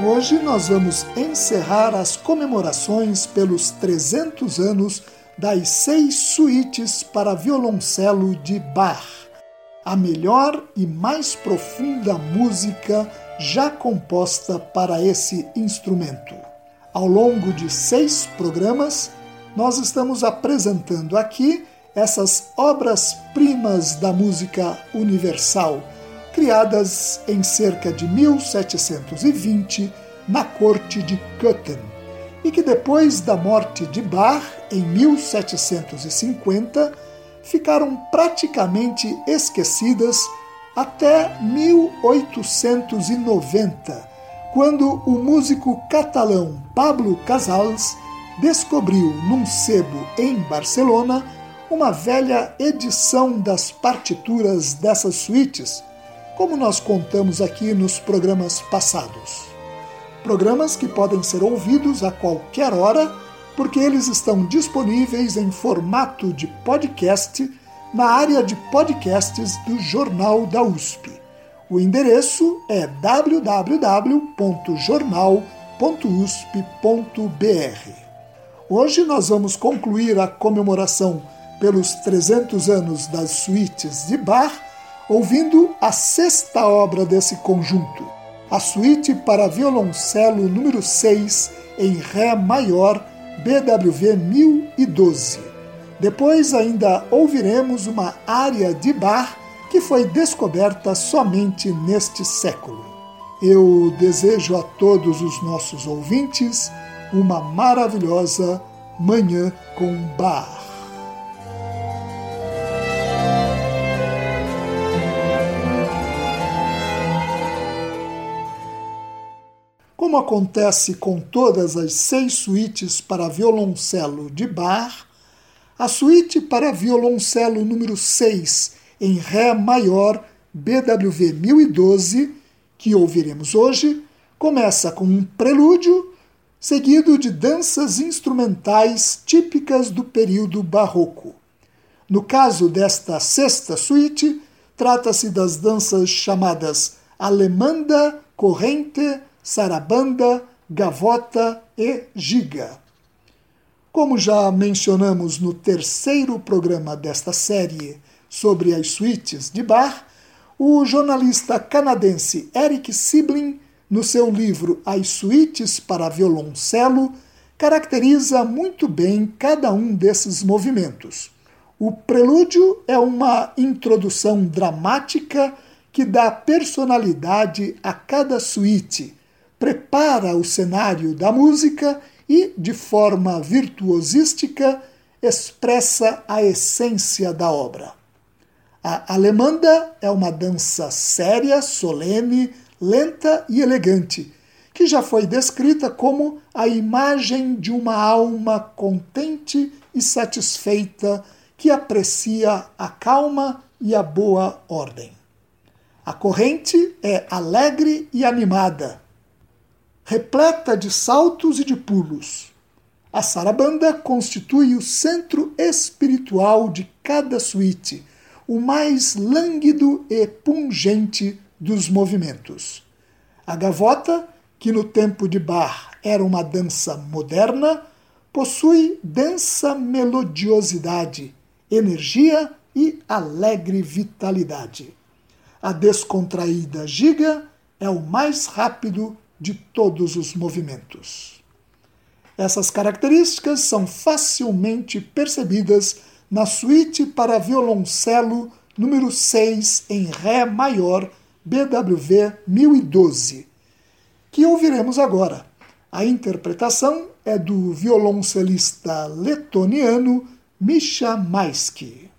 Hoje nós vamos encerrar as comemorações pelos 300 anos das seis suítes para violoncelo de Bach, a melhor e mais profunda música já composta para esse instrumento. Ao longo de seis programas, nós estamos apresentando aqui essas obras-primas da música universal criadas em cerca de 1720 na corte de Köthen, e que depois da morte de Bach, em 1750, ficaram praticamente esquecidas até 1890, quando o músico catalão Pablo Casals descobriu num sebo em Barcelona uma velha edição das partituras dessas suítes como nós contamos aqui nos programas passados. Programas que podem ser ouvidos a qualquer hora, porque eles estão disponíveis em formato de podcast na área de podcasts do Jornal da USP. O endereço é www.jornal.usp.br. Hoje nós vamos concluir a comemoração pelos 300 anos das suítes de Bach ouvindo a sexta obra desse conjunto, a suíte para violoncelo número 6 em Ré maior, BWV 1012. Depois ainda ouviremos uma área de Bach que foi descoberta somente neste século. Eu desejo a todos os nossos ouvintes uma maravilhosa Manhã com Bar. Como acontece com todas as seis suítes para violoncelo de Bach, a suíte para violoncelo número 6 em Ré maior BWV 1012, que ouviremos hoje, começa com um prelúdio seguido de danças instrumentais típicas do período barroco. No caso desta sexta suíte, trata-se das danças chamadas Alemanda, Corrente, sarabanda, gavota e giga. Como já mencionamos no terceiro programa desta série sobre as suítes de Bach, o jornalista canadense Eric Siblin, no seu livro As Suítes para Violoncelo, caracteriza muito bem cada um desses movimentos. O prelúdio é uma introdução dramática que dá personalidade a cada suíte, prepara o cenário da música e, de forma virtuosística, expressa a essência da obra. A alemanda é uma dança séria, solene, lenta e elegante, que já foi descrita como a imagem de uma alma contente e satisfeita que aprecia a calma e a boa ordem. A corrente é alegre e animada, repleta de saltos e de pulos. A sarabanda constitui o centro espiritual de cada suíte, o mais lânguido e pungente dos movimentos. A gavota, que no tempo de Bach era uma dança moderna, possui densa melodiosidade, energia e alegre vitalidade. A descontraída giga é o mais rápido de todos os movimentos. Essas características são facilmente percebidas na suíte para violoncelo número 6 em Ré maior BWV 1012, que ouviremos agora. A interpretação é do violoncelista letoniano Misha Maisky.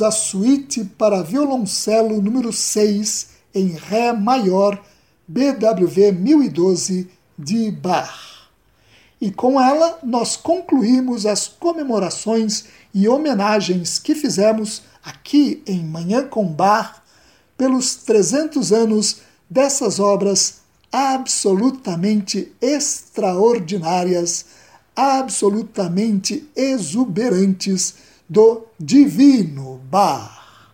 A suíte para violoncelo número 6 em Ré maior, BWV 1012 de Bach. E com ela nós concluímos as comemorações e homenagens que fizemos aqui em Manhã com Bar pelos 300 anos dessas obras absolutamente extraordinárias, absolutamente exuberantes do Divino Bar.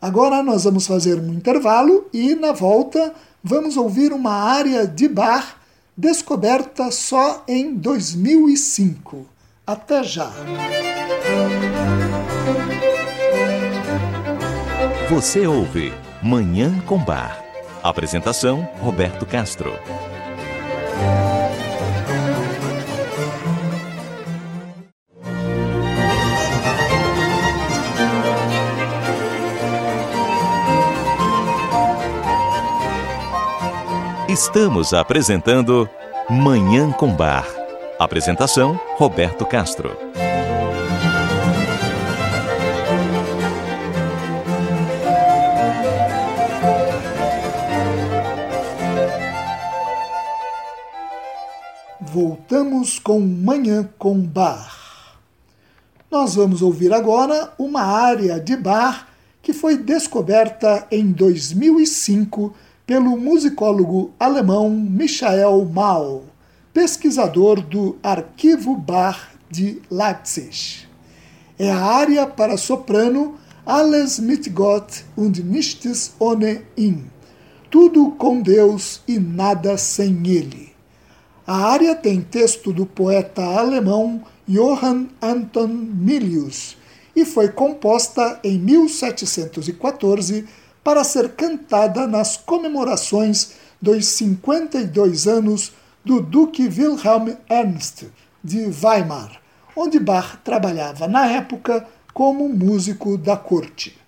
Agora nós vamos fazer um intervalo e, na volta, vamos ouvir uma área de bar descoberta só em 2005. Até já! Você ouve Manhã com Bar. Apresentação: Roberto Castro. Estamos apresentando Manhã com Bar. Apresentação: Roberto Castro. Voltamos com Manhã com Bar. Nós vamos ouvir agora uma área de bar que foi descoberta em 2005 pelo musicólogo alemão Michael Mau, pesquisador do Arquivo Bar de Leipzig. É a área para soprano Alles mit Gott und nichts ohne ihn. Tudo com Deus e nada sem Ele. A área tem texto do poeta alemão Johann Anton Milius e foi composta em 1714 para ser cantada nas comemorações dos 52 anos do Duque Wilhelm Ernst de Weimar, onde Bach trabalhava na época como músico da corte.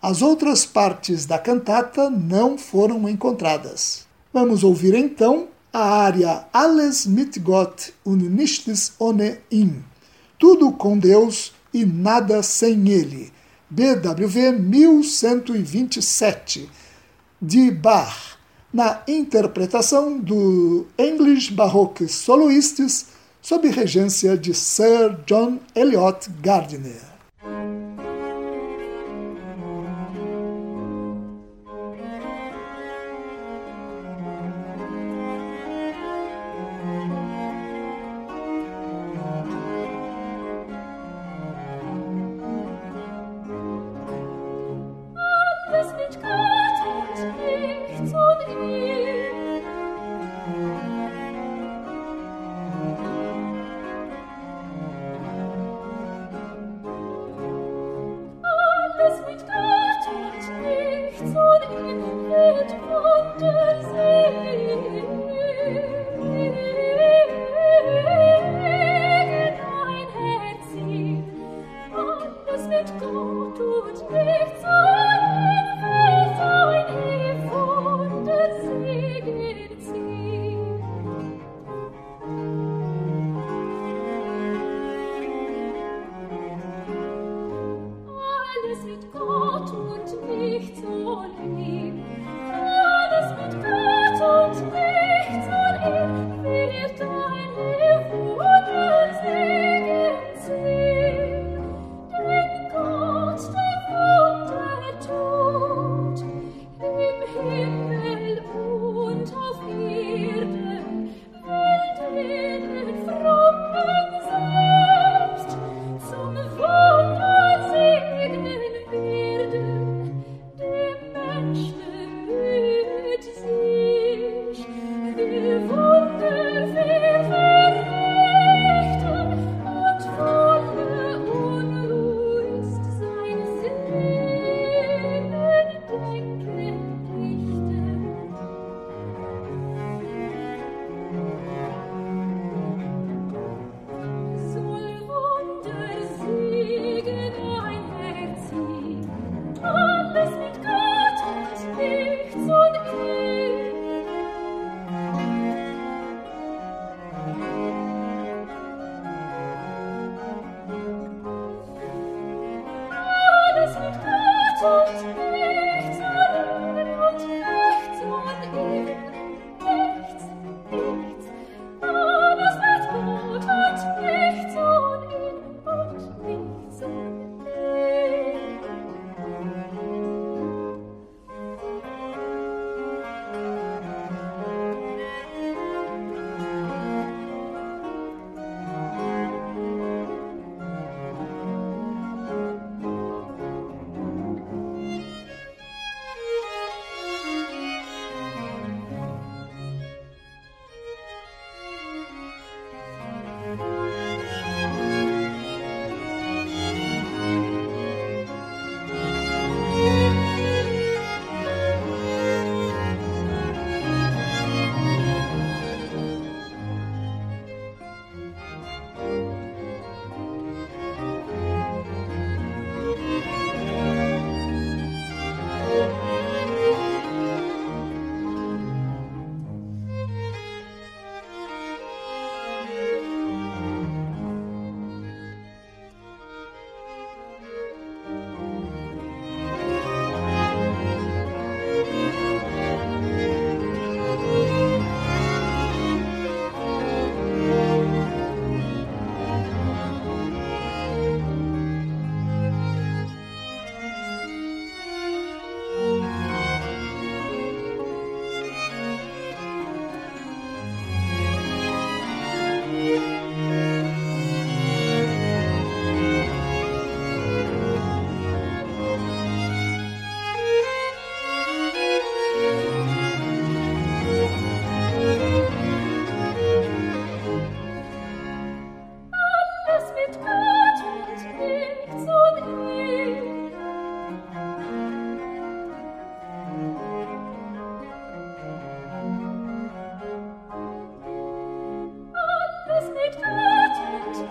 As outras partes da cantata não foram encontradas. Vamos ouvir então a área Alles mit Gott und nichts ohne ihn. Tudo com Deus e nada sem ele. BWV 1127 de Bach, na interpretação do English Baroque Soloists sob regência de Sir John Eliot Gardiner. nicht zu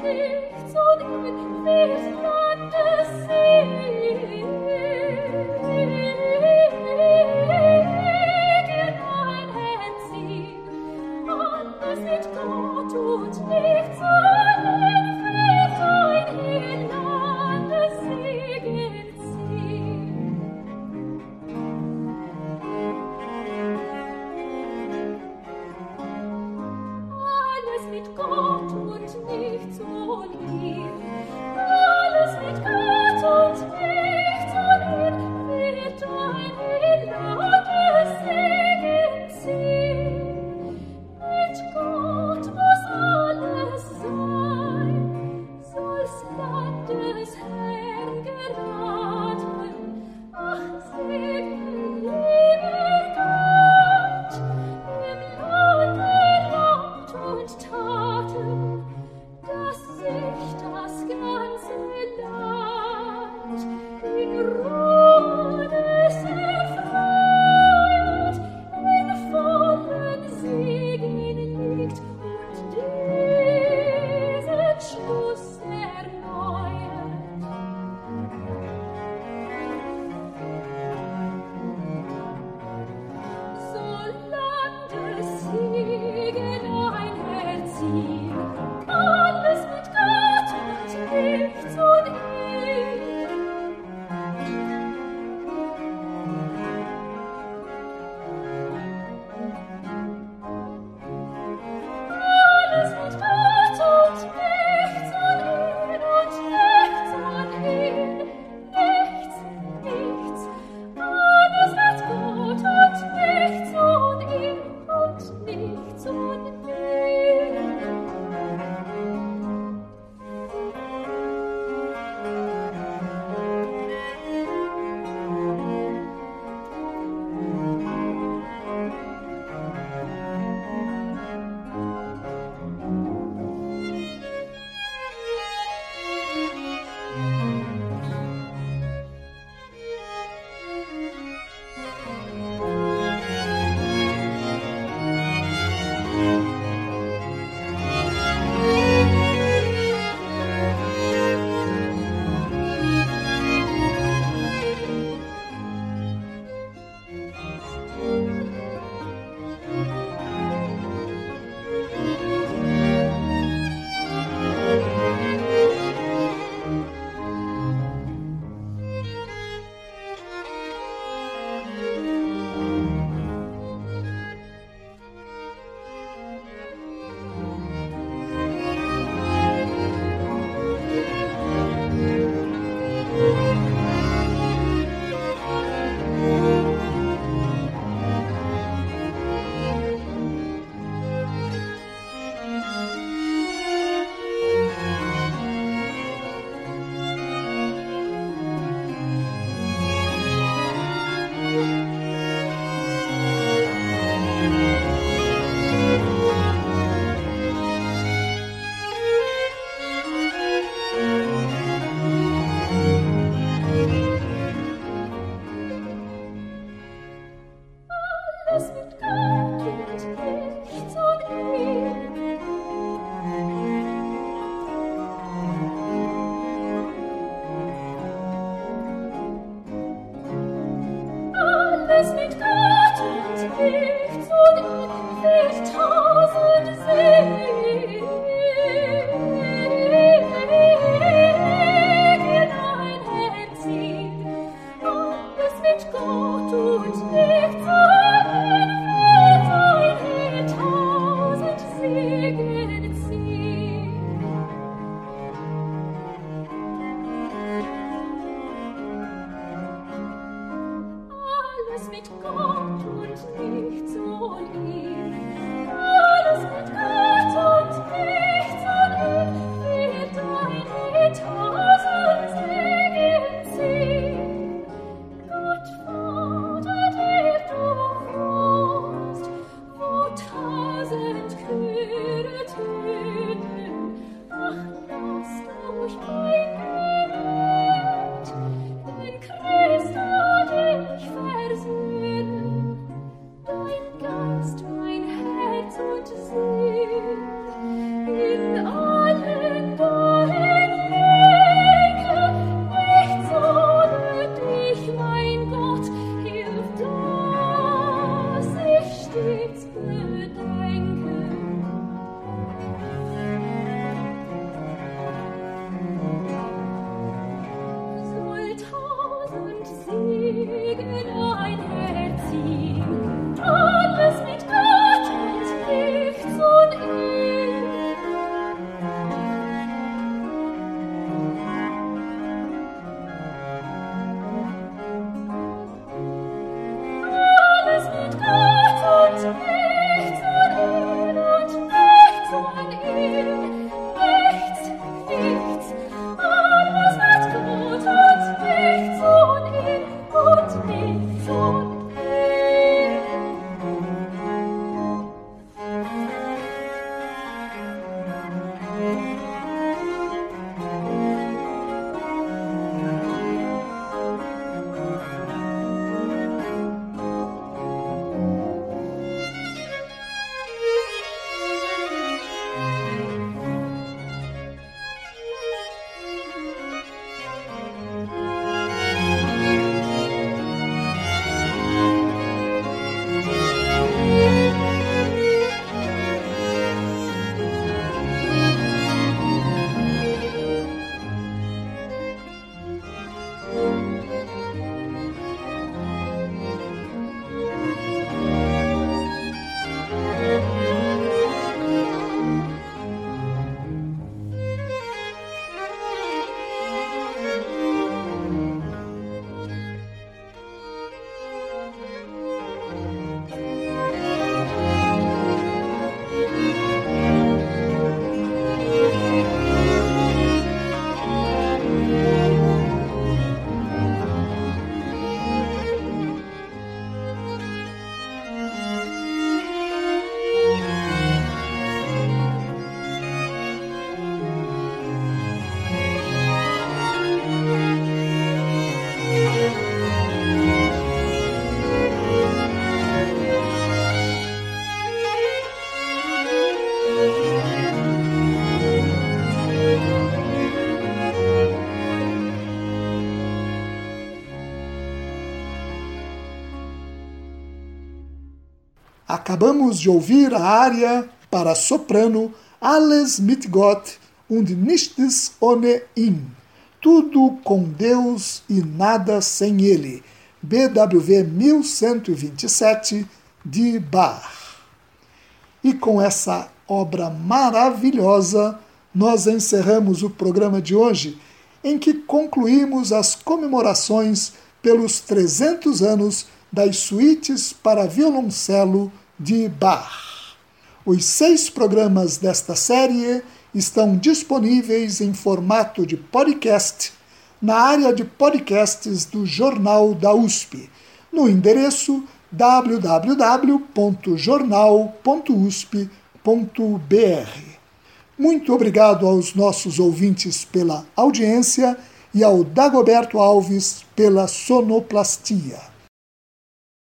nichts und mit welch Land es sehen. Acabamos de ouvir a área para soprano Alles mit Gott und nichts ohne ihn. Tudo com Deus e nada sem Ele. BWV 1127 de Bach. E com essa obra maravilhosa, nós encerramos o programa de hoje, em que concluímos as comemorações pelos 300 anos das suítes para violoncelo de Bach. Os seis programas desta série estão disponíveis em formato de podcast na área de podcasts do Jornal da USP, no endereço www.jornal.usp.br. Muito obrigado aos nossos ouvintes pela audiência e ao Dagoberto Alves pela sonoplastia.